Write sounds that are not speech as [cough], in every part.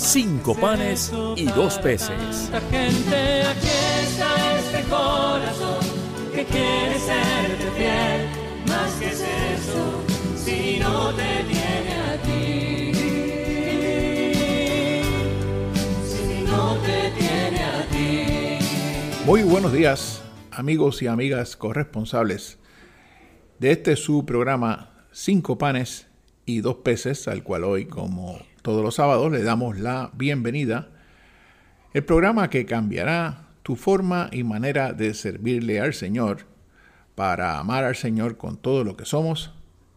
cinco panes y dos peces. Tanta gente, aquí está este corazón que quiere serte fiel. Más que es eso, si no te tiene a ti. Si no te tiene a ti. Muy buenos días, amigos y amigas corresponsables de este su programa Cinco panes y dos peces, al cual hoy, como todos los sábados, le damos la bienvenida. El programa que cambiará tu forma y manera de servirle al Señor para amar al Señor con todo lo que somos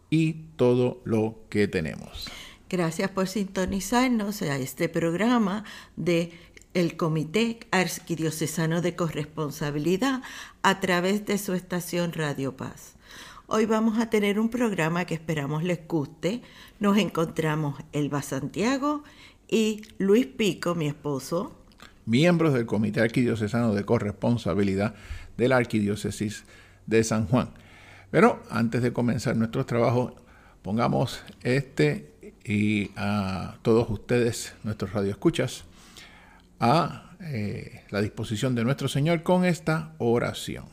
y todo lo que tenemos. Gracias por sintonizarnos a este programa de el Comité Arquidiocesano de Corresponsabilidad a través de su estación Radio Paz. Hoy vamos a tener un programa que esperamos les guste. Nos encontramos Elba Santiago y Luis Pico, mi esposo. miembros del Comité Arquidiocesano de Corresponsabilidad de la Arquidiócesis de San Juan. Pero antes de comenzar nuestros trabajos, pongamos este y a todos ustedes, nuestros radioescuchas, a eh, la disposición de nuestro Señor con esta oración.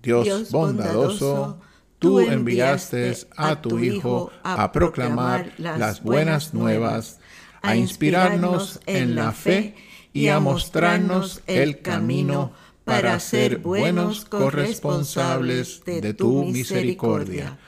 Dios, Dios bondadoso, bondadoso, tú enviaste a tu Hijo a proclamar las buenas nuevas, a inspirarnos en la fe y a mostrarnos el camino para ser buenos corresponsables de tu misericordia.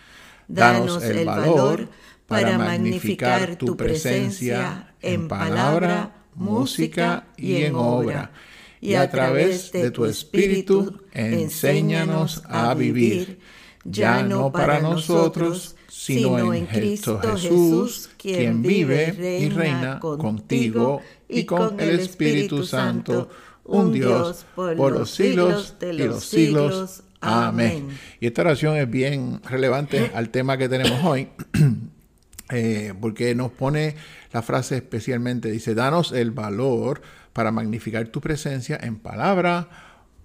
Danos el valor para magnificar tu presencia en palabra, música y en obra. Y a través de tu Espíritu, enséñanos a vivir, ya no para nosotros, sino en Cristo Jesús, quien vive y reina contigo y con el Espíritu Santo, un Dios por los siglos de los siglos. Amén. Y esta oración es bien relevante [laughs] al tema que tenemos hoy, [clears throat] eh, porque nos pone la frase especialmente, dice, danos el valor para magnificar tu presencia en palabra,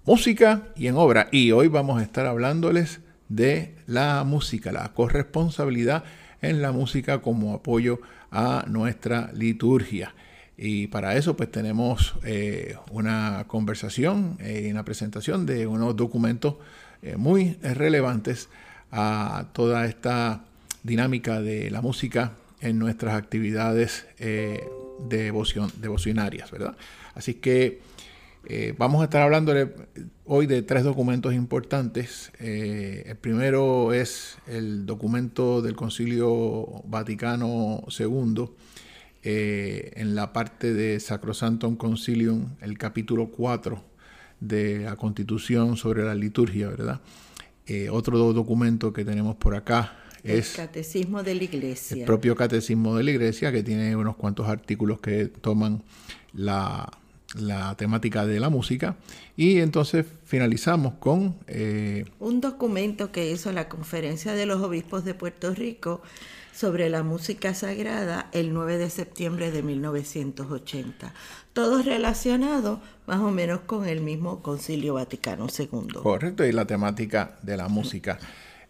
música y en obra. Y hoy vamos a estar hablándoles de la música, la corresponsabilidad en la música como apoyo a nuestra liturgia. Y para eso pues tenemos eh, una conversación y eh, una presentación de unos documentos eh, muy relevantes a toda esta dinámica de la música en nuestras actividades devocionarias, ¿verdad? Así que eh, vamos a estar hablando hoy de tres documentos importantes. Eh, el primero es el documento del Concilio Vaticano II, eh, en la parte de Sacrosantum Concilium, el capítulo 4 de la Constitución sobre la liturgia, ¿verdad? otro documento que tenemos por acá es el Catecismo de la Iglesia. El propio Catecismo de la Iglesia, que tiene unos cuantos artículos que toman la la temática de la música y entonces finalizamos con... Eh, un documento que hizo la Conferencia de los Obispos de Puerto Rico sobre la música sagrada el 9 de septiembre de 1980. Todos relacionados más o menos con el mismo Concilio Vaticano II. Correcto, y la temática de la música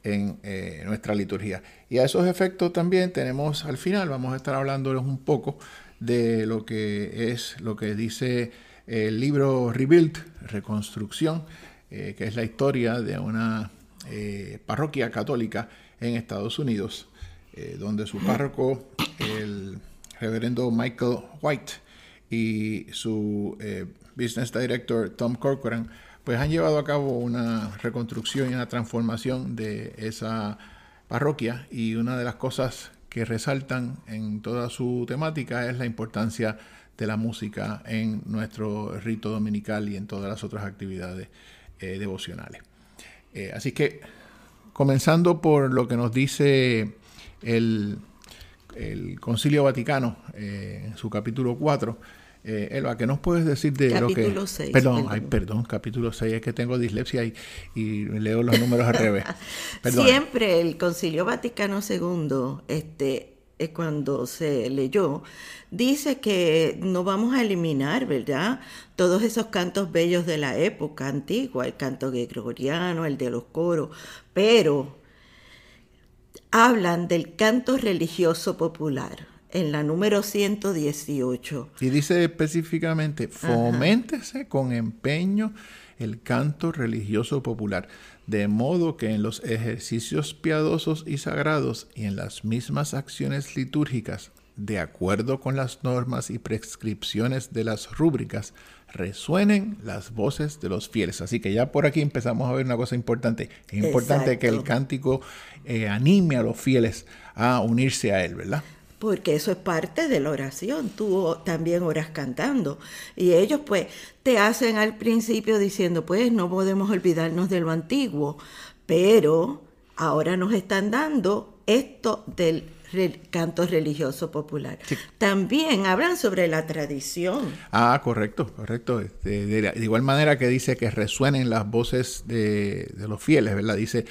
en eh, nuestra liturgia. Y a esos efectos también tenemos al final, vamos a estar hablándoles un poco de lo que es lo que dice el libro Rebuild, Reconstrucción, eh, que es la historia de una eh, parroquia católica en Estados Unidos, eh, donde su párroco, el reverendo Michael White, y su business director Tom Corcoran, pues han llevado a cabo una reconstrucción y una transformación de esa parroquia y una de las cosas que resaltan en toda su temática es la importancia de la música en nuestro rito dominical y en todas las otras actividades eh, devocionales. Eh, así que, comenzando por lo que nos dice el, Concilio Vaticano eh, en su capítulo 4, Eh, Elba, ¿qué nos puedes decir de lo que... 6. Perdón, perdón. perdón, capítulo 6, es que tengo dislexia y, y leo los números al revés. [laughs] Siempre el Concilio Vaticano II, este, cuando se leyó, dice que no vamos a eliminar, ¿verdad? Todos esos cantos bellos de la época antigua, el canto gregoriano, el de los coros, pero hablan del canto religioso popular en la número 118. Y dice específicamente, foméntese con empeño el canto religioso popular, de modo que en los ejercicios piadosos y sagrados y en las mismas acciones litúrgicas, de acuerdo con las normas y prescripciones de las rúbricas, resuenen las voces de los fieles. Así que ya por aquí empezamos a ver una cosa importante. Es importante que el cántico eh, anime a los fieles a unirse a él, ¿verdad? Porque eso es parte de la oración. Tú también oras cantando. Y ellos pues te hacen al principio diciendo, pues no podemos olvidarnos de lo antiguo, pero ahora nos están dando esto del canto religioso popular. También hablan sobre la tradición. Ah, correcto, correcto. Este, de, igual manera que dice que resuenen las voces de, de los fieles, ¿verdad? Dice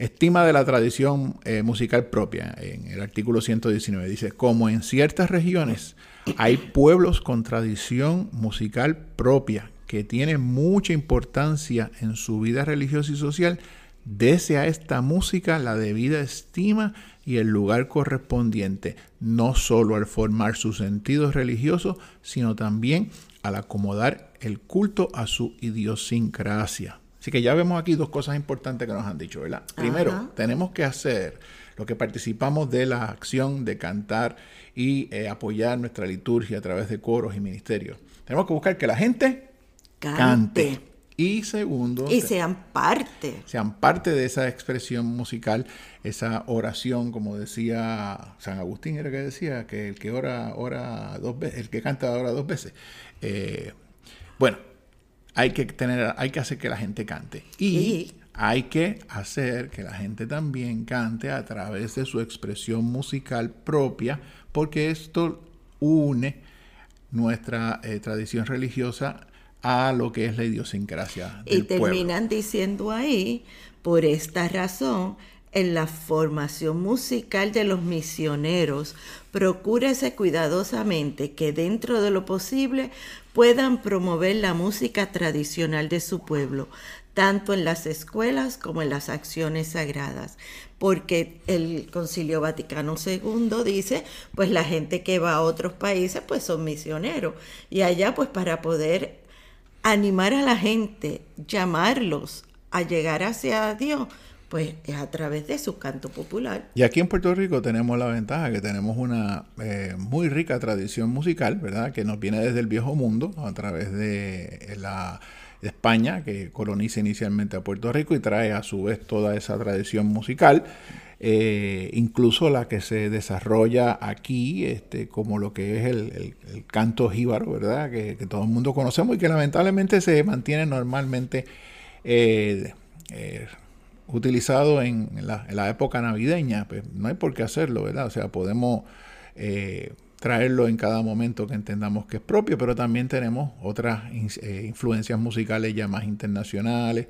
Estima de la tradición eh, musical propia, en el artículo 119, dice, como en ciertas regiones hay pueblos con tradición musical propia que tienen mucha importancia en su vida religiosa y social, dese a esta música la debida estima y el lugar correspondiente, no solo al formar sus sentidos religiosos, sino también al acomodar el culto a su idiosincrasia. Así que ya vemos aquí dos cosas importantes que nos han dicho, ¿verdad? Primero, tenemos que hacer lo que participamos de la acción de cantar y eh, apoyar nuestra liturgia a través de coros y ministerios. Tenemos que buscar que la gente cante. Y segundo, y sean parte. Sean parte de esa expresión musical, esa oración, como decía San Agustín, era que decía que el que ora, ora dos veces, el que canta ora dos veces. Eh, bueno, hay que tener, hay que hacer que la gente cante. Y hay que hacer que la gente también cante a través de su expresión musical propia, porque esto une nuestra eh, tradición religiosa a lo que es la idiosincrasia. y terminan diciendo ahí, por esta razón, en la formación musical de los misioneros, procúrese cuidadosamente que dentro de lo posible puedan promover la música tradicional de su pueblo, tanto en las escuelas como en las acciones sagradas, porque el Concilio Vaticano II dice, pues la gente que va a otros países pues son misioneros. Y allá pues para poder animar a la gente, llamarlos a llegar hacia Dios, pues es a través de su canto popular. Y aquí en Puerto Rico tenemos la ventaja que tenemos una eh, muy rica tradición musical, ¿verdad? Que nos viene desde el viejo mundo, a través de la España, que coloniza inicialmente a Puerto Rico y trae a su vez toda esa tradición musical. Eh, incluso la que se desarrolla aquí, este, como lo que es el, canto jíbaro, ¿verdad? Que, todo el mundo conocemos y que lamentablemente se mantiene normalmente eh, utilizado en la, época navideña, pues no hay por qué hacerlo, ¿verdad? O sea, podemos eh, traerlo en cada momento que entendamos que es propio, pero también tenemos otras eh, influencias musicales ya más internacionales,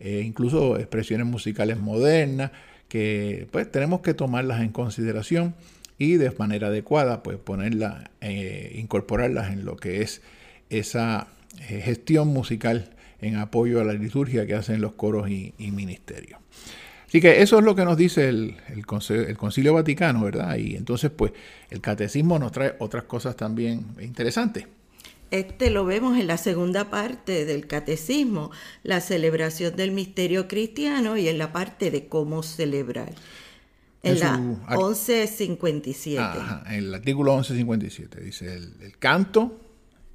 eh, incluso expresiones musicales modernas, que pues tenemos que tomarlas en consideración y de manera adecuada, pues ponerlas, incorporarlas en lo que es esa gestión musical en apoyo a la liturgia que hacen los coros y, ministerios. Así que eso es lo que nos dice el, el, Concilio, Vaticano, ¿verdad? Y entonces, pues, el catecismo nos trae otras cosas también interesantes. Este lo vemos en la segunda parte del catecismo, la celebración del misterio cristiano y en la parte de cómo celebrar. En, la 1157. en el artículo 1157 dice, el canto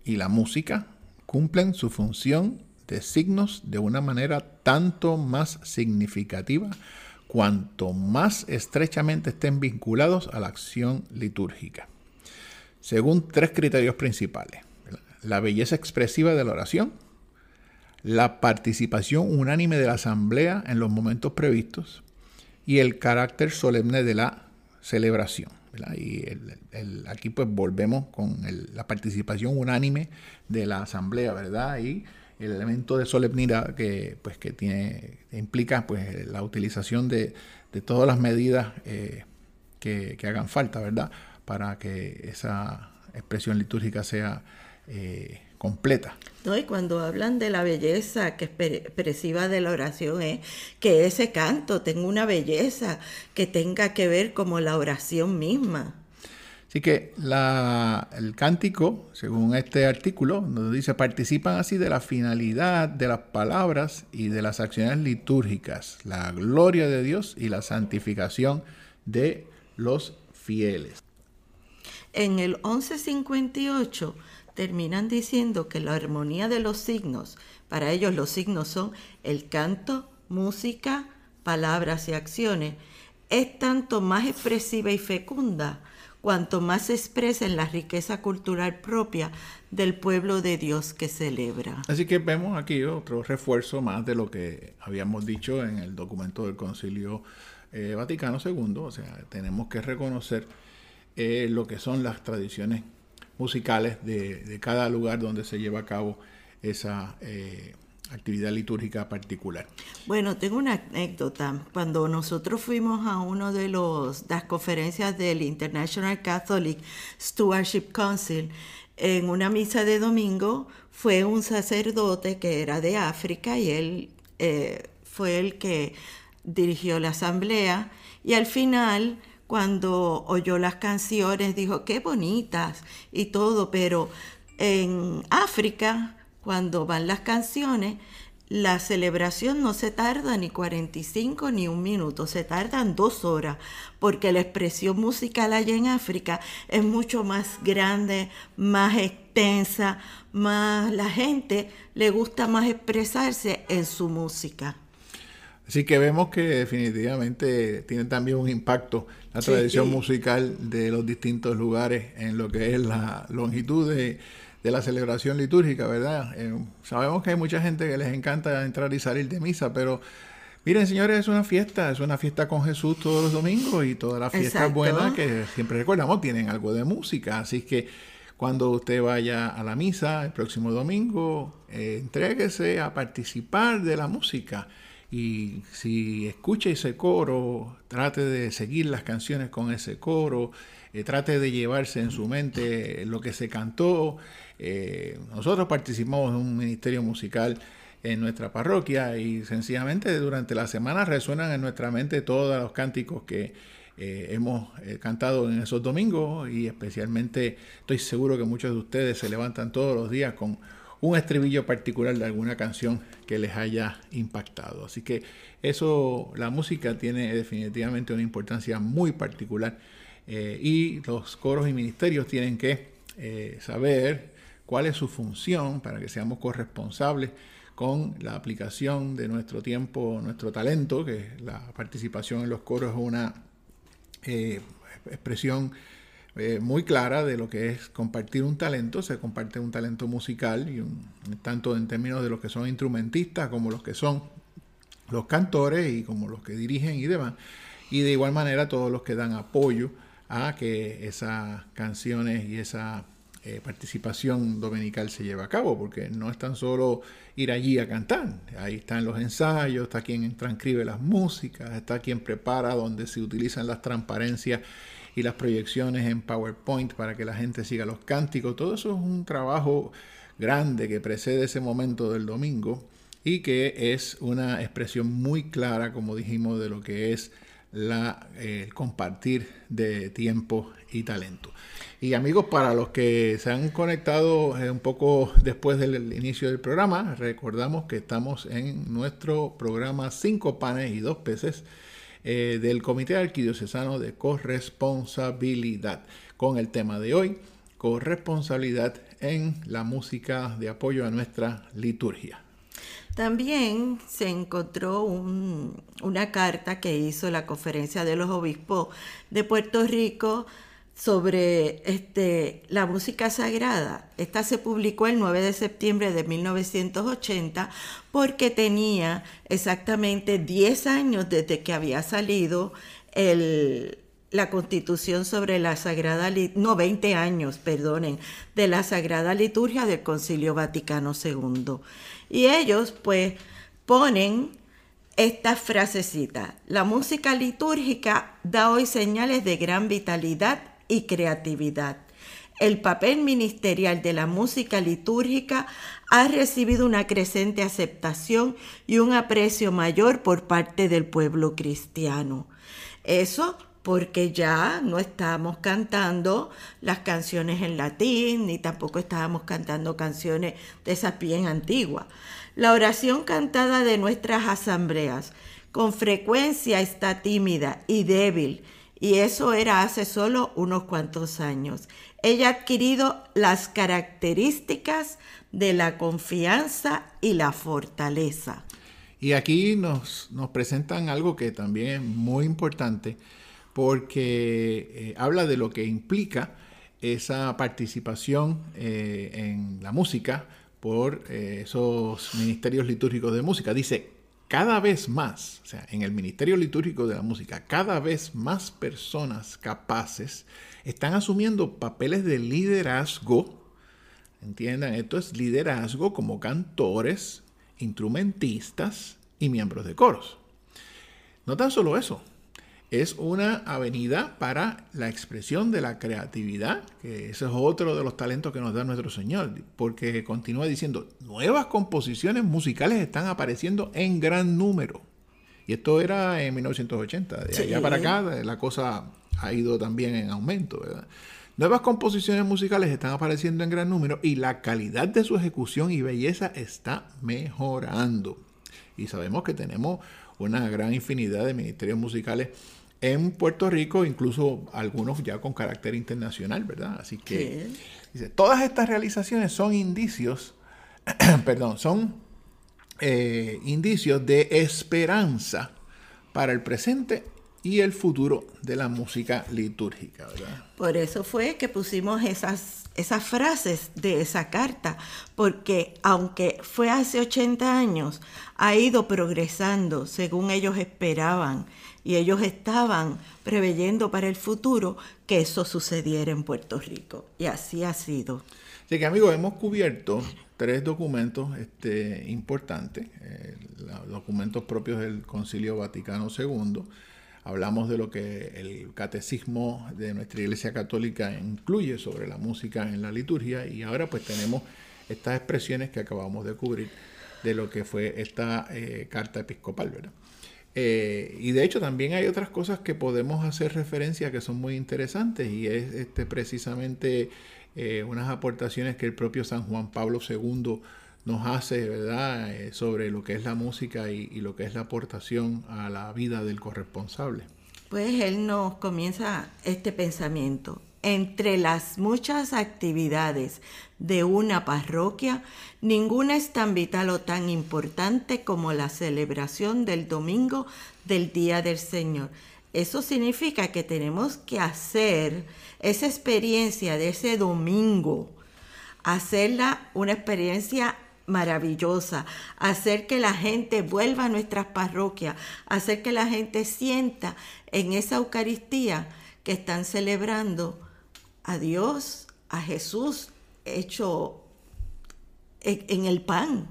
y la música cumplen su función de signos de una manera tanto más significativa cuanto más estrechamente estén vinculados a la acción litúrgica. Según tres criterios principales. La belleza expresiva de la oración, la participación unánime de la asamblea en los momentos previstos y el carácter solemne de la celebración. Y aquí pues volvemos con la participación unánime de la asamblea, ¿verdad? Y el elemento de solemnidad que, pues, que tiene, implica pues, la utilización de, todas las medidas eh, que, hagan falta, ¿verdad? Para que esa expresión litúrgica sea eh, completa. No, y cuando hablan de la belleza que es expresiva de la oración es que ese canto tenga una belleza que tenga que ver como la oración misma. Así que el cántico, según este artículo, nos dice, participan así de la finalidad de las palabras y de las acciones litúrgicas, la gloria de Dios y la santificación de los fieles. En el 1158 terminan diciendo que la armonía de los signos, para ellos los signos son el canto, música, palabras y acciones, es tanto más expresiva y fecunda cuanto más se expresa en la riqueza cultural propia del pueblo de Dios que celebra. Así que vemos aquí otro refuerzo más de lo que habíamos dicho en el documento del Concilio eh, Vaticano II, o sea, tenemos que reconocer eh, lo que son las tradiciones musicales de, cada lugar donde se lleva a cabo esa eh, actividad litúrgica particular. Bueno, tengo una anécdota. Cuando nosotros fuimos a uno de las conferencias del International Catholic Stewardship Council, en una misa de domingo fue un sacerdote que era de África y él eh, fue el que dirigió la asamblea y al final cuando oyó las canciones, dijo, qué bonitas y todo, pero en África, cuando van las canciones, la celebración no se tarda ni 45 ni un minuto, se tardan dos horas, porque la expresión musical allá en África es mucho más grande, más extensa, más la gente le gusta más expresarse en su música. Así que vemos que definitivamente tiene también un impacto la tradición musical de los distintos lugares en lo que es la longitud de, la celebración litúrgica, ¿verdad? Eh, sabemos que hay mucha gente que les encanta entrar y salir de misa, pero miren señores, es una fiesta, es una fiesta con Jesús todos los domingos y todas las fiestas buenas que siempre recordamos tienen algo de música, así que cuando usted vaya a la misa el próximo domingo, eh, entréguese a participar de la música. Y si escucha ese coro, trate de seguir las canciones con ese coro, eh, trate de llevarse en su mente lo que se cantó. Eh, nosotros participamos en un ministerio musical en nuestra parroquia y sencillamente durante la semana resuenan en nuestra mente todos los cánticos que eh, hemos cantado en esos domingos y especialmente estoy seguro que muchos de ustedes se levantan todos los días con un estribillo particular de alguna canción que les haya impactado. Así que eso, la música tiene definitivamente una importancia muy particular eh, y los coros y ministerios tienen que eh, saber cuál es su función para que seamos corresponsables con la aplicación de nuestro tiempo, nuestro talento, que la participación en los coros es una eh, expresión muy clara de lo que es compartir un talento. Se comparte un talento musical, tanto en términos de los que son instrumentistas como los que son los cantores y como los que dirigen y demás. Y de igual manera todos los que dan apoyo a que esas canciones y esa eh, participación dominical se lleve a cabo, porque no es tan solo ir allí a cantar, ahí están los ensayos, está quien transcribe las músicas, está quien prepara donde se utilizan las transparencias y las proyecciones en PowerPoint para que la gente siga los cánticos. Todo eso es un trabajo grande que precede ese momento del domingo y que es una expresión muy clara, como dijimos, de lo que es la, eh, compartir de tiempo y talento. Y amigos, para los que se han conectado eh, un poco después del inicio del programa, recordamos que estamos en nuestro programa Cinco panes y dos peces eh, del Comité Arquidiocesano de Corresponsabilidad, con el tema de hoy, corresponsabilidad en la música de apoyo a nuestra liturgia. También se encontró una carta que hizo la Conferencia de los Obispos de Puerto Rico sobre este, la música sagrada. Esta se publicó el 9 de septiembre de 1980 porque tenía exactamente 10 años desde que había salido el, la constitución sobre la Sagrada, no 20 años, perdonen, de la Sagrada Liturgia del Concilio Vaticano II. Y ellos pues ponen esta frasecita, la música litúrgica da hoy señales de gran vitalidad y creatividad. El papel ministerial de la música litúrgica ha recibido una creciente aceptación y un aprecio mayor por parte del pueblo cristiano. Eso porque ya no estábamos cantando las canciones en latín, ni tampoco estábamos cantando canciones de esas bien antiguas. La oración cantada de nuestras asambleas con frecuencia está tímida y débil, y eso era hace solo unos cuantos años. Ella ha adquirido las características de la confianza y la fortaleza. Y aquí nos, nos presentan algo que también es muy importante, porque eh, habla de lo que implica esa participación eh, en la música por eh, esos ministerios litúrgicos de música. Dice, cada vez más, o sea, en el Ministerio Litúrgico de la Música, cada vez más personas capaces están asumiendo papeles de liderazgo. Entiendan, esto es liderazgo como cantores, instrumentistas y miembros de coros. No tan solo eso, es una avenida para la expresión de la creatividad, que ese es otro de los talentos que nos da nuestro Señor, porque continúa diciendo, nuevas composiciones musicales están apareciendo en gran número. Y esto era en 1980, de allá para acá la cosa ha ido también en aumento, Nuevas composiciones musicales están apareciendo en gran número y la calidad de su ejecución y belleza está mejorando. Y sabemos que tenemos una gran infinidad de ministerios musicales en Puerto Rico, incluso algunos ya con carácter internacional, ¿verdad? Así que dice, todas estas realizaciones son indicios, [clears throat] perdón, son eh, indicios de esperanza para el presente y el futuro de la música litúrgica, ¿verdad? Por eso fue que pusimos esas, esas frases de esa carta, porque aunque fue hace 80 años, ha ido progresando según ellos esperaban y ellos estaban preveyendo para el futuro que eso sucediera en Puerto Rico. Y así ha sido. Así que amigos, hemos cubierto tres documentos este, importantes, eh, documentos propios del Concilio Vaticano II. Hablamos de lo que el catecismo de nuestra Iglesia Católica incluye sobre la música en la liturgia y ahora pues tenemos estas expresiones que acabamos de cubrir de lo que fue esta eh, carta episcopal, ¿verdad? Eh, y de hecho también hay otras cosas que podemos hacer referencia que son muy interesantes y es este, precisamente eh, unas aportaciones que el propio San Juan Pablo II nos hace, ¿verdad?, eh, sobre lo que es la música y, y, lo que es la aportación a la vida del corresponsable. Pues él nos comienza este pensamiento. Entre las muchas actividades de una parroquia, ninguna es tan vital o tan importante como la celebración del domingo del Día del Señor. Eso significa que tenemos que hacer esa experiencia de ese domingo, hacerla una experiencia maravillosa, hacer que la gente vuelva a nuestras parroquias, hacer que la gente sienta en esa Eucaristía que están celebrando a Dios, a Jesús hecho en, el pan.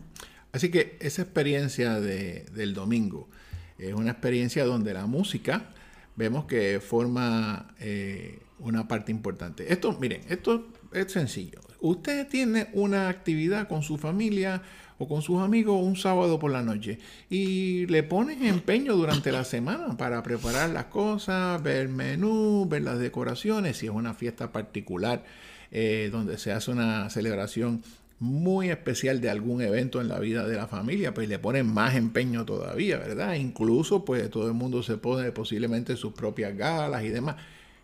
Así que esa experiencia del domingo es una experiencia donde la música vemos que forma eh, una parte importante. Esto, miren, esto es sencillo. Usted tiene una actividad con su familia o con sus amigos un sábado por la noche y le ponen empeño durante la semana para preparar las cosas, ver el menú, ver las decoraciones, si es una fiesta particular eh, donde se hace una celebración muy especial de algún evento en la vida de la familia, pues le ponen más empeño todavía, ¿verdad? Incluso pues todo el mundo se pone posiblemente sus propias galas y demás.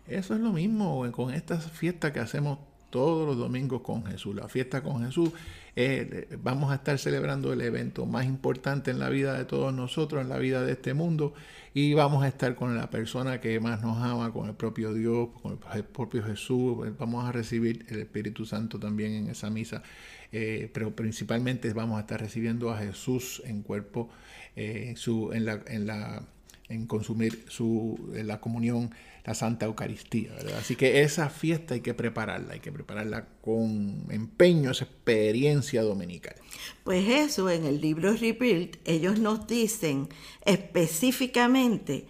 Eso es lo mismo con estas fiestas que hacemos todos los domingos con Jesús. La fiesta con Jesús, eh, vamos a estar celebrando el evento más importante en la vida de todos nosotros, en la vida de este mundo, y vamos a estar con la persona que más nos ama, con el propio Dios, con el propio Jesús. Vamos a recibir el Espíritu Santo también en esa misa, eh, pero principalmente vamos a estar recibiendo a Jesús en cuerpo, eh, en, la, en, la, en consumir su, en la comunión la Santa Eucaristía. Así que esa fiesta hay que prepararla, hay que prepararla con empeño, esa experiencia dominical. Pues eso, en el libro Rebuild, ellos nos dicen específicamente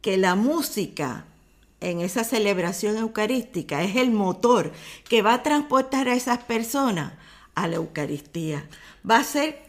que la música en esa celebración eucarística es el motor que va a transportar a esas personas a la Eucaristía. Va a ser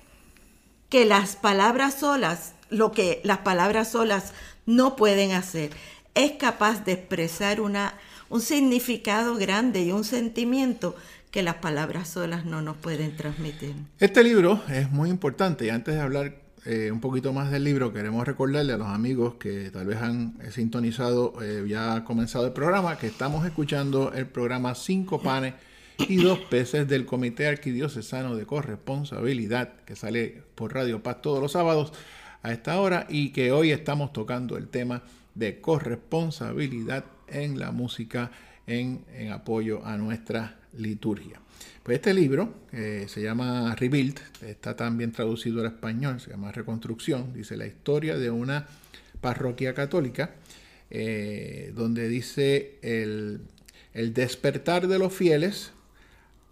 que las palabras solas, lo que las palabras solas no pueden hacer, es capaz de expresar una, un significado grande y un sentimiento que las palabras solas no nos pueden transmitir. Este libro es muy importante y antes de hablar eh, un poquito más del libro, queremos recordarle a los amigos que tal vez han sintonizado, eh, ya ha comenzado el programa, que estamos escuchando el programa Cinco Panes y Dos Peces del Comité Arquidiocesano de Corresponsabilidad, que sale por Radio Paz todos los sábados a esta hora y que hoy estamos tocando el tema de corresponsabilidad en la música en, apoyo a nuestra liturgia. Pues este libro, se llama Rebuild, está también traducido al español, se llama Reconstrucción, dice la historia de una parroquia católica, eh, donde dice el, el despertar de los fieles,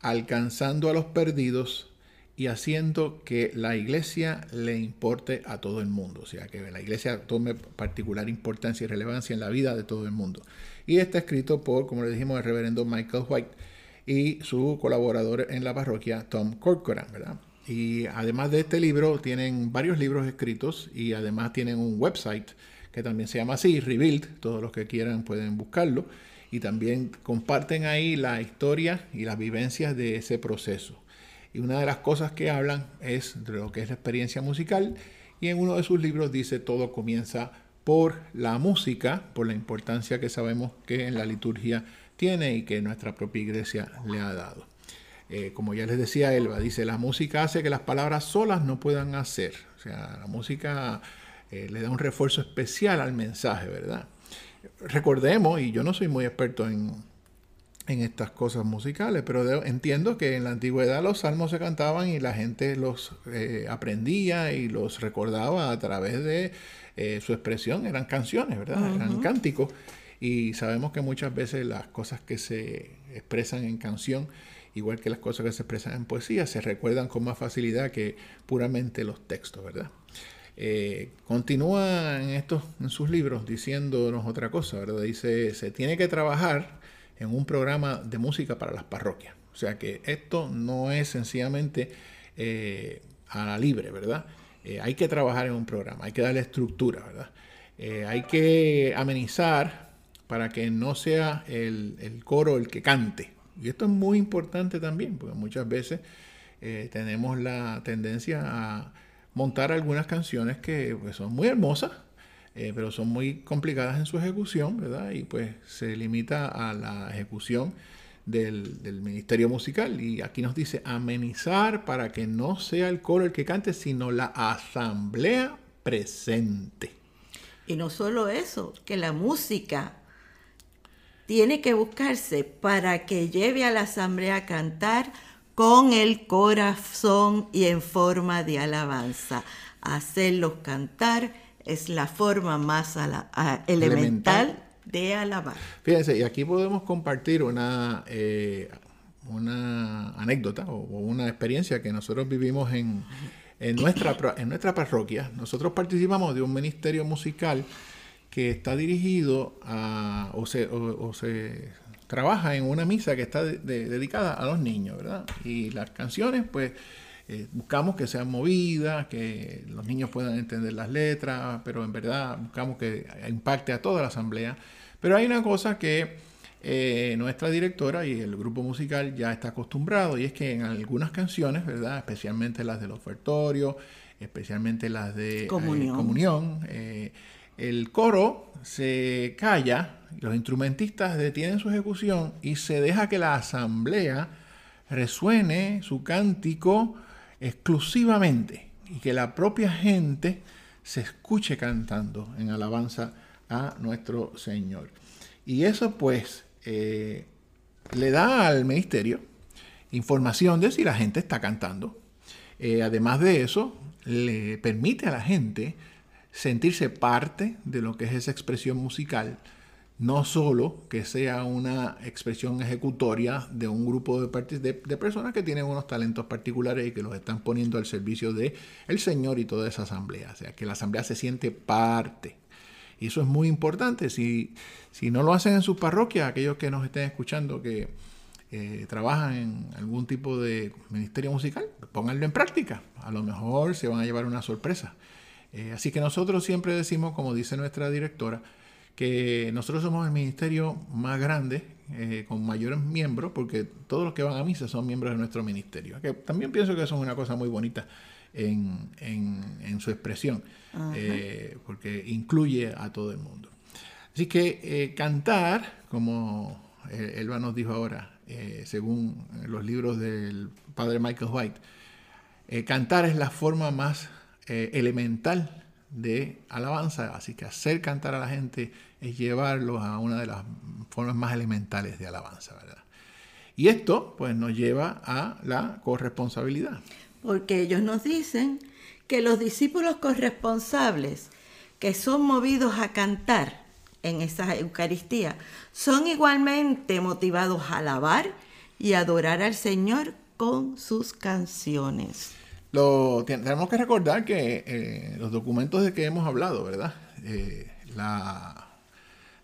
alcanzando a los perdidos y haciendo que la iglesia le importe a todo el mundo, o sea, que la iglesia tome particular importancia y relevancia en la vida de todo el mundo. Y está escrito por, como le dijimos, el reverendo Michael White y su colaborador en la parroquia, Tom Corcoran, ¿verdad? Y además de este libro, tienen varios libros escritos y además tienen un website que también se llama así, Rebuild, todos los que quieran pueden buscarlo y también comparten ahí la historia y las vivencias de ese proceso. Y una de las cosas que hablan es de lo que es la experiencia musical. Y en uno de sus libros dice todo comienza por la música, por la importancia que sabemos que en la liturgia tiene y que nuestra propia iglesia le ha dado. Eh, como ya les decía Elba, dice, la música hace que las palabras solas no puedan hacer. O sea, la música eh, le da un refuerzo especial al mensaje, ¿verdad? Recordemos, y yo no soy muy experto en, en estas cosas musicales, pero entiendo que en la antigüedad los salmos se cantaban y la gente los eh, aprendía y los recordaba a través de eh, su expresión, eran canciones, ¿verdad? Eran cánticos y sabemos que muchas veces las cosas que se expresan en canción, igual que las cosas que se expresan en poesía, se recuerdan con más facilidad que puramente los textos, ¿verdad? Eh, continúa en, estos, en sus libros diciéndonos otra cosa, ¿verdad? Dice, se tiene que trabajar en un programa de música para las parroquias. O sea que esto no es sencillamente eh, a la libre, ¿verdad? Eh, hay que trabajar en un programa, hay que darle estructura, ¿verdad? Eh, hay que amenizar para que no sea el, coro el que cante. Y esto es muy importante también, porque muchas veces tenemos la tendencia a montar algunas canciones que pues, son muy hermosas, eh, pero son muy complicadas en su ejecución, ¿verdad? Y pues se limita a la ejecución del, ministerio musical. Y aquí nos dice amenizar para que no sea el coro el que cante, sino la asamblea presente. Y no solo eso, que la música tiene que buscarse para que lleve a la asamblea a cantar con el corazón y en forma de alabanza, hacerlos cantar es la forma más elemental, de alabar. Fíjense, y aquí podemos compartir una, eh, una anécdota o, una experiencia que nosotros vivimos en, nuestra, en nuestra parroquia. Nosotros participamos de un ministerio musical que está dirigido a, o se, o, se trabaja en una misa que está dedicada a los niños, ¿verdad? Y las canciones, pues, eh, buscamos que sean movidas, que los niños puedan entender las letras, pero en verdad buscamos que impacte a toda la asamblea. Pero hay una cosa que eh, nuestra directora y el grupo musical ya está acostumbrado y es que en algunas canciones, ¿verdad? Especialmente las del ofertorio, especialmente las de eh, comunión, el coro se calla, los instrumentistas detienen su ejecución y se deja que la asamblea resuene su cántico exclusivamente y que la propia gente se escuche cantando en alabanza a nuestro Señor. Y eso pues eh, le da al ministerio información de si la gente está cantando. Eh, además de eso, le permite a la gente sentirse parte de lo que es esa expresión musical no solo que sea una expresión ejecutoria de un grupo de, de, personas que tienen unos talentos particulares y que los están poniendo al servicio de el Señor y toda esa asamblea. O sea, que la asamblea se siente parte. Y eso es muy importante. Si, si no lo hacen en sus parroquias, aquellos que nos estén escuchando que eh, trabajan en algún tipo de ministerio musical, pónganlo en práctica. A lo mejor se van a llevar una sorpresa. Eh, así que nosotros siempre decimos, como dice nuestra directora, que nosotros somos el ministerio más grande, eh, con mayores miembros, porque todos los que van a misa son miembros de nuestro ministerio. Que también pienso que eso es una cosa muy bonita en, en, su expresión, eh, porque incluye a todo el mundo. Así que eh, cantar, como Elba nos dijo ahora, según los libros del padre Michael White, cantar es la forma más elemental de alabanza, así que hacer cantar a la gente es llevarlos a una de las formas más elementales de alabanza, ¿verdad? Y esto pues nos lleva a la corresponsabilidad. Porque ellos nos dicen que los discípulos corresponsables que son movidos a cantar en esa Eucaristía son igualmente motivados a alabar y adorar al Señor con sus canciones. Lo, tenemos que recordar que eh, los documentos de que hemos hablado, ¿verdad? Eh, la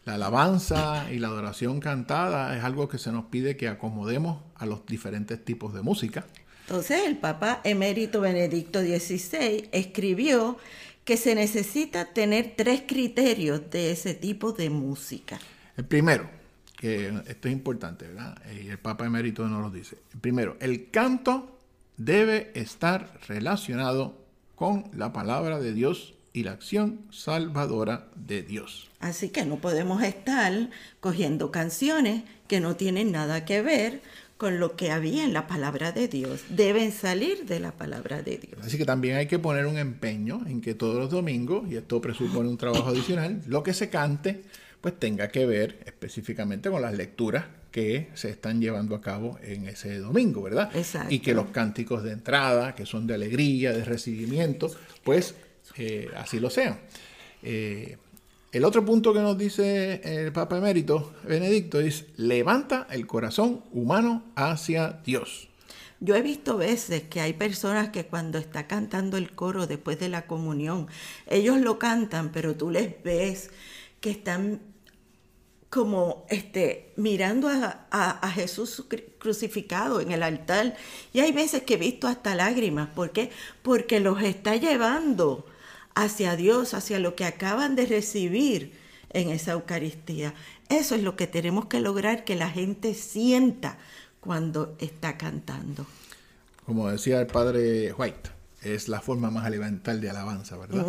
la alabanza y la adoración cantada es algo que se nos pide que acomodemos a los diferentes tipos de música. Entonces el Papa emérito Benedicto XVI escribió que se necesita tener tres criterios de ese tipo de música. El primero, que esto es importante, ¿verdad? Y el Papa emérito nos lo dice. El primero, el canto debe estar relacionado con la palabra de Dios y la acción salvadora de Dios. Así que no podemos estar cogiendo canciones que no tienen nada que ver con lo que había en la palabra de Dios. Deben salir de la palabra de Dios. Así que también hay que poner un empeño en que todos los domingos, y esto presupone un trabajo adicional, lo que se cante pues tenga que ver específicamente con las lecturas que se están llevando a cabo en ese domingo, ¿verdad? Exacto. Y que los cánticos de entrada, que son de alegría, de recibimiento, pues eh, así lo sean. Eh, el otro punto que nos dice el Papa Emérito Benedicto es levanta el corazón humano hacia Dios. Yo he visto veces que hay personas que cuando está cantando el coro después de la comunión, ellos lo cantan, pero tú les ves que están como este, mirando a, a, Jesús crucificado en el altar. Y hay veces que he visto hasta lágrimas. ¿Por qué? Porque los está llevando hacia Dios, hacia lo que acaban de recibir en esa Eucaristía. Eso es lo que tenemos que lograr que la gente sienta cuando está cantando. Como decía el padre White, es la forma más elemental de alabanza, ¿verdad?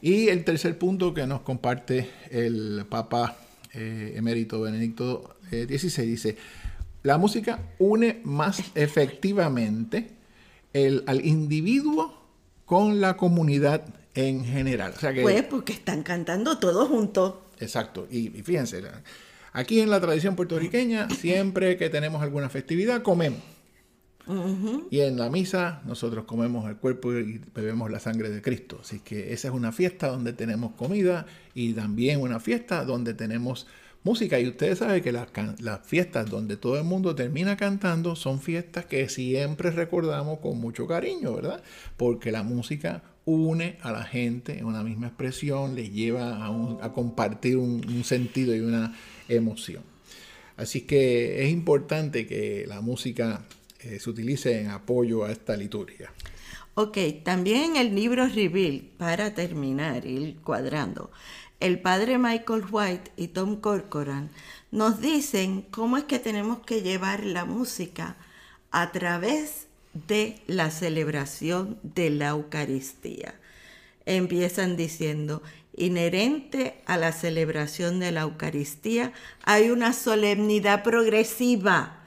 Y el tercer punto que nos comparte el Papa eh, emérito Benedicto XVI eh, dice, la música une más efectivamente el, al individuo con la comunidad en general. pues porque están cantando todos juntos. Exacto. Y, fíjense, aquí en la tradición puertorriqueña, siempre que tenemos alguna festividad, comemos. Y en la misa nosotros comemos el cuerpo y bebemos la sangre de Cristo. Así que esa es una fiesta donde tenemos comida y también una fiesta donde tenemos música. Y ustedes saben que las, fiestas donde todo el mundo termina cantando son fiestas que siempre recordamos con mucho cariño, ¿verdad? Porque la música une a la gente en una misma expresión, les lleva a, compartir un, sentido y una emoción. Así que es importante que la música eh, se utilice en apoyo a esta liturgia. Ok, también el libro Reveal, para terminar, ir cuadrando, el padre Michael White y Tom Corcoran nos dicen cómo es que tenemos que llevar la música a través de la celebración de la Eucaristía. Empiezan diciendo, inherente a la celebración de la Eucaristía hay una solemnidad progresiva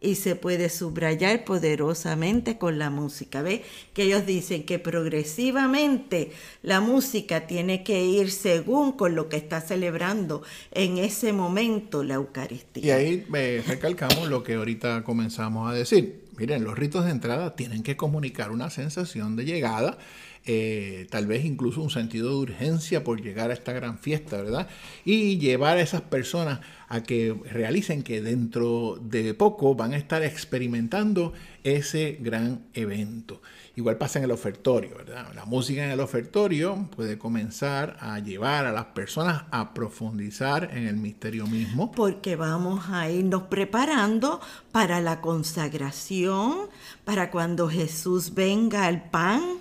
y se puede subrayar poderosamente con la música. ¿Ve? Que ellos dicen que progresivamente la música tiene que ir según con lo que está celebrando en ese momento la Eucaristía. Y ahí recalcamos lo que ahorita comenzamos a decir miren, los ritos de entrada tienen que comunicar una sensación de llegada eh, tal vez incluso un sentido de urgencia por llegar a esta gran fiesta, ¿verdad? Y llevar a esas personas a que realicen que dentro de poco van a estar experimentando ese gran evento. Igual pasa en el ofertorio, ¿verdad? La música en el ofertorio puede comenzar a llevar a las personas a profundizar en el misterio mismo. Porque vamos a irnos preparando para la consagración, para cuando Jesús venga al pan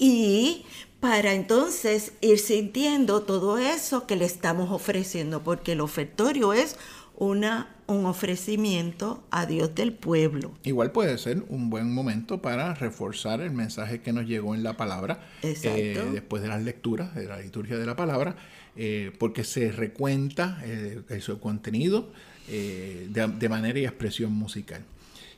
y para entonces ir sintiendo todo eso que le estamos ofreciendo, porque el ofertorio es una, un ofrecimiento a Dios del pueblo. Igual puede ser un buen momento para reforzar el mensaje que nos llegó en la palabra eh, después de las lecturas de la liturgia de la palabra, eh, porque se recuenta eh, su contenido de manera y expresión musical.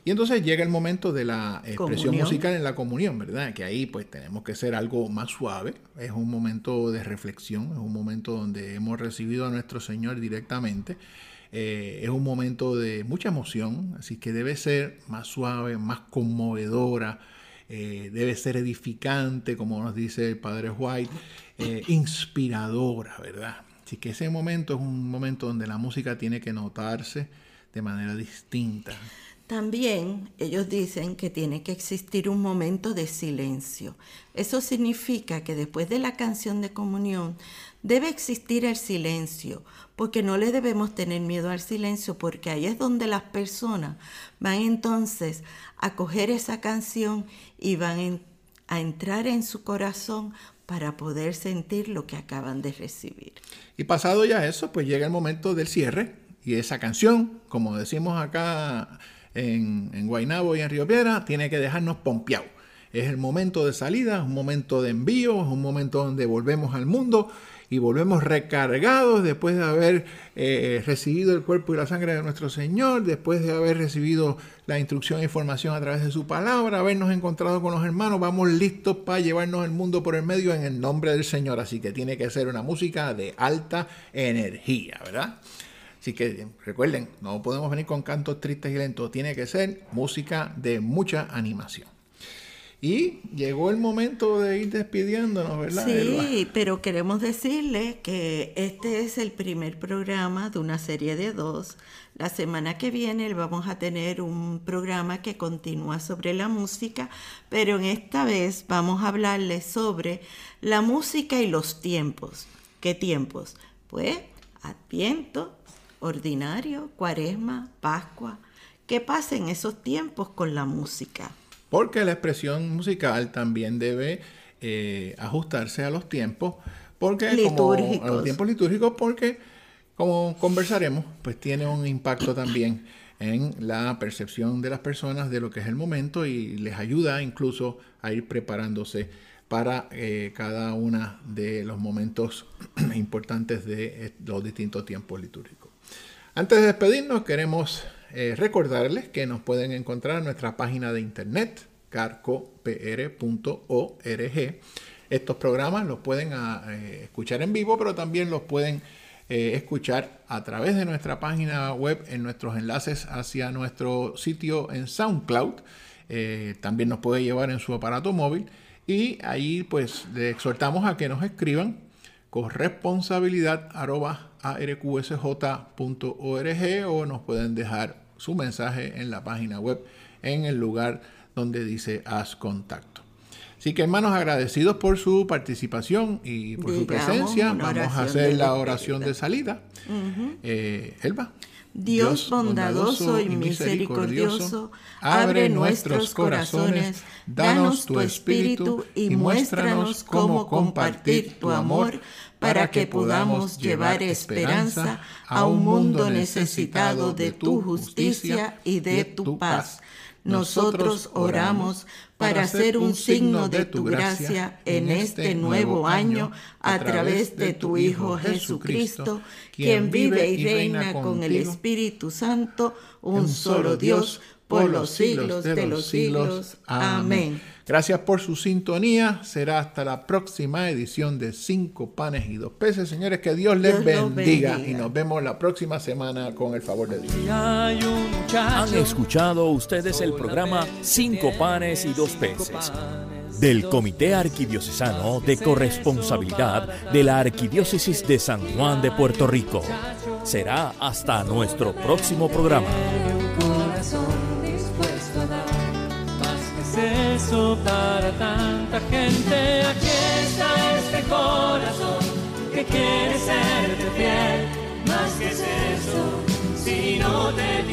Y entonces llega el momento de la expresión musical en la comunión, ¿verdad? Que ahí pues tenemos que ser algo más suave. Es un momento de reflexión, es un momento donde hemos recibido a nuestro Señor directamente. Eh, es un momento de mucha emoción, así que debe ser más suave, más conmovedora, eh, debe ser edificante, como nos dice el Padre White, eh, inspiradora, ¿verdad? Así que ese momento es un momento donde la música tiene que notarse de manera distinta. También ellos dicen que tiene que existir un momento de silencio. Eso significa que después de la canción de comunión debe existir el silencio, porque no le debemos tener miedo al silencio, porque ahí es donde las personas van entonces a coger esa canción y van a entrar en su corazón para poder sentir lo que acaban de recibir. Y pasado ya eso, pues llega el momento del cierre y esa canción, como decimos acá en, en Guaynabo y en Río Piedra, tiene que dejarnos pompeados. Es el momento de salida, es un momento de envío, es un momento donde volvemos al mundo y volvemos recargados después de haber eh, recibido el cuerpo y la sangre de nuestro Señor, después de haber recibido la instrucción e información a través de su palabra, habernos encontrado con los hermanos, vamos listos para llevarnos el mundo por el medio en el nombre del Señor. Así que tiene que ser una música de alta energía, ¿verdad? Así que recuerden, no podemos venir con cantos tristes y lentos, tiene que ser música de mucha animación. Y llegó el momento de ir despidiéndonos, ¿verdad? Sí, pero queremos decirle que este es el primer programa de una serie de dos. La semana que viene vamos a tener un programa que continúa sobre la música, pero en esta vez vamos a hablarles sobre la música y los tiempos. ¿Qué tiempos? Pues Adviento, ordinario, cuaresma, pascua. ¿Qué pasa en esos tiempos con la música? Porque la expresión musical también debe eh, ajustarse a los tiempos, porque litúrgicos. Como, a los tiempos litúrgicos, porque como conversaremos, pues tiene un impacto también en la percepción de las personas de lo que es el momento y les ayuda incluso a ir preparándose para eh, cada uno de los momentos [clears throat] importantes de eh, los distintos tiempos litúrgicos. Antes de despedirnos, queremos eh, recordarles que nos pueden encontrar en nuestra página de internet, carcopr.org. Estos programas los pueden ah, escuchar en vivo, pero también los pueden escuchar a través de nuestra página web en nuestros enlaces hacia nuestro sitio en SoundCloud. también nos puede llevar en su aparato móvil y ahí pues le exhortamos a que nos escriban corresponsabilidad arqsj.org o nos pueden dejar su mensaje en la página web en el lugar donde dice haz contacto. Así que hermanos, agradecidos por su participación y por su presencia, vamos a hacer la oración de salida. Eh, Elba. Dios bondadoso y misericordioso, abre nuestros corazones, danos tu espíritu y muéstranos cómo compartir tu amor para que podamos llevar esperanza a un mundo necesitado de tu justicia y de tu paz. Nosotros oramos para ser un signo de tu gracia en este nuevo año a través de tu Hijo Jesucristo, quien vive y reina con el Espíritu Santo, un solo Dios, por los siglos de los siglos. Amén. Gracias por su sintonía. Será hasta la próxima edición de Cinco Panes y Dos Peces. Señores, que Dios les bendiga, y nos vemos la próxima semana con el favor de Dios. Han escuchado ustedes el programa Cinco Panes y Dos Peces del Comité Arquidiocesano de Corresponsabilidad de la Arquidiócesis de San Juan de Puerto Rico. Será hasta nuestro próximo programa. Para tanta gente. Aquí está este corazón que quiere serte fiel. Más que es eso, si no te